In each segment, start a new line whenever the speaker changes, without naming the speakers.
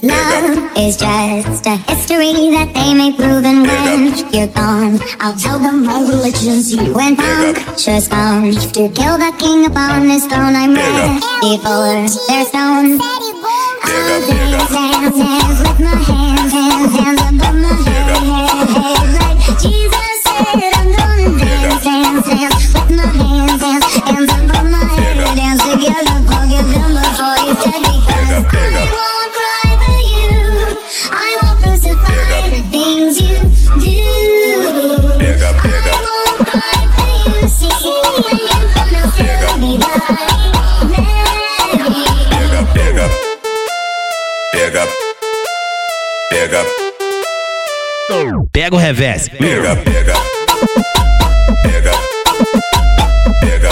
Love is just a history that they may prove and when you're gone I'll tell them my religion's you When puncture's gone To kill the king upon his throne I'm ready for their stone. I'll dance, dance, dance with my hands, hands, hands above my head, head, head. Like Jesus said I'm gonna dance, dance, dance with my hands, hands, hands above my head. Dance together, forgive them before you said because I
Pega, Pega
o revés.
pega, pega. Pega. Pega.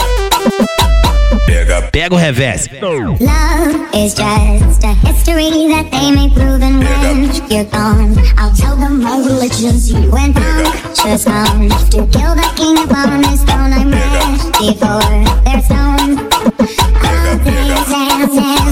Pega.
Pega o revés.
Love is just a history that they may prove and when you're gone I'll tell them my religion's you When puncture's gone To kill the king upon his throne I'm ready for their stone I'll dance,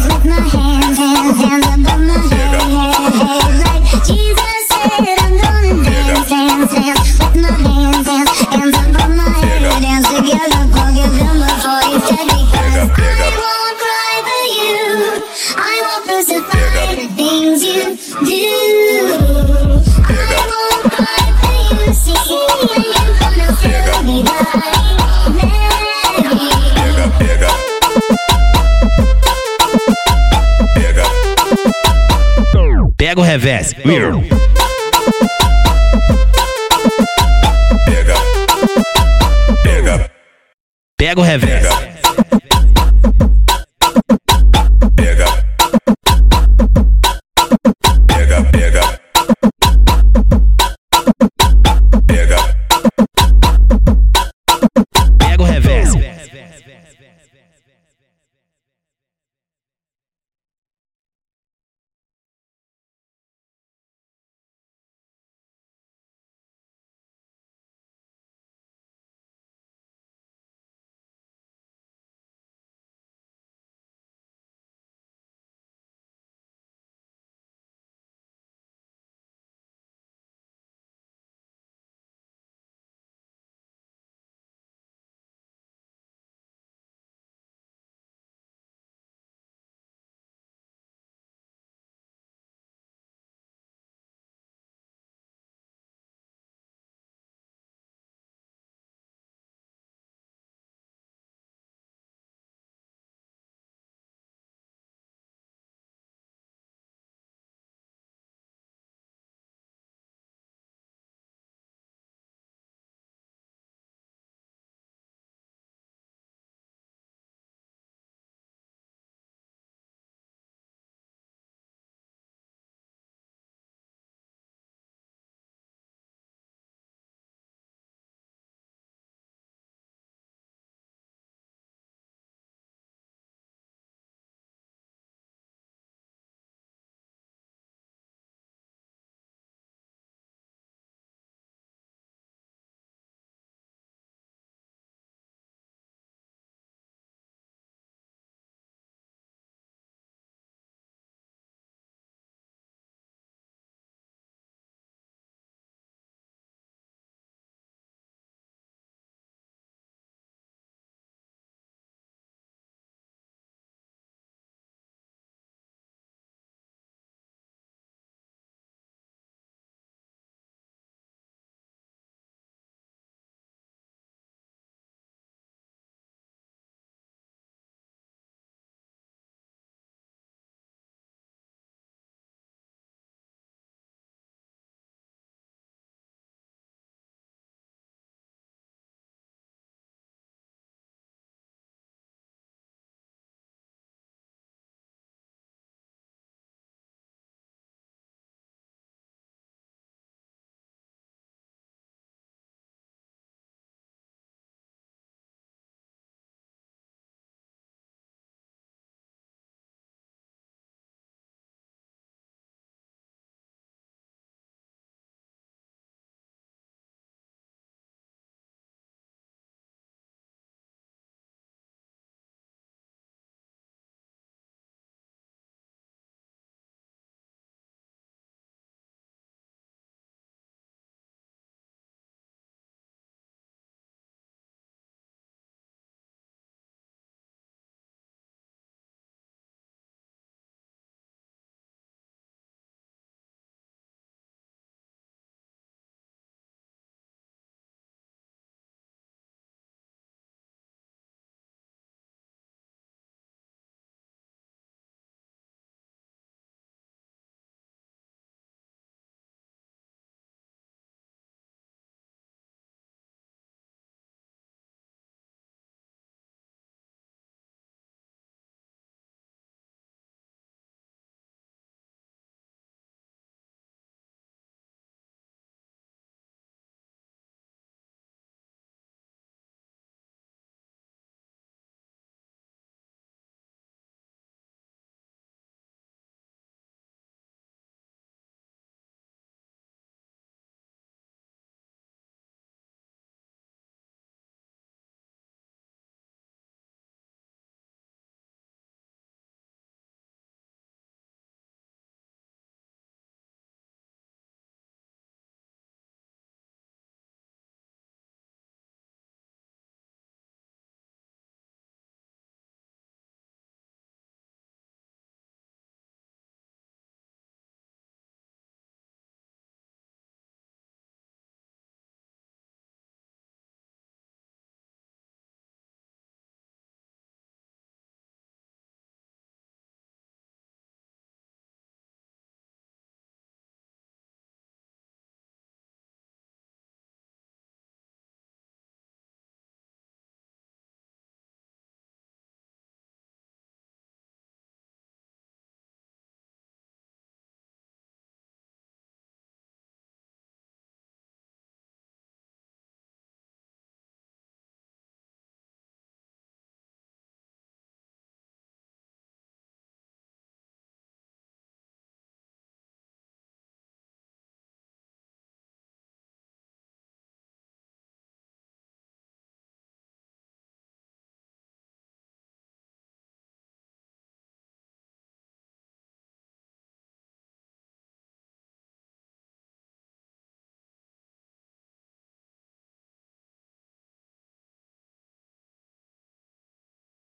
Pega
o revés.
Pega. Pega. Pega
o revés.
Pega. Pega,
pega. Pega. Pega o revés.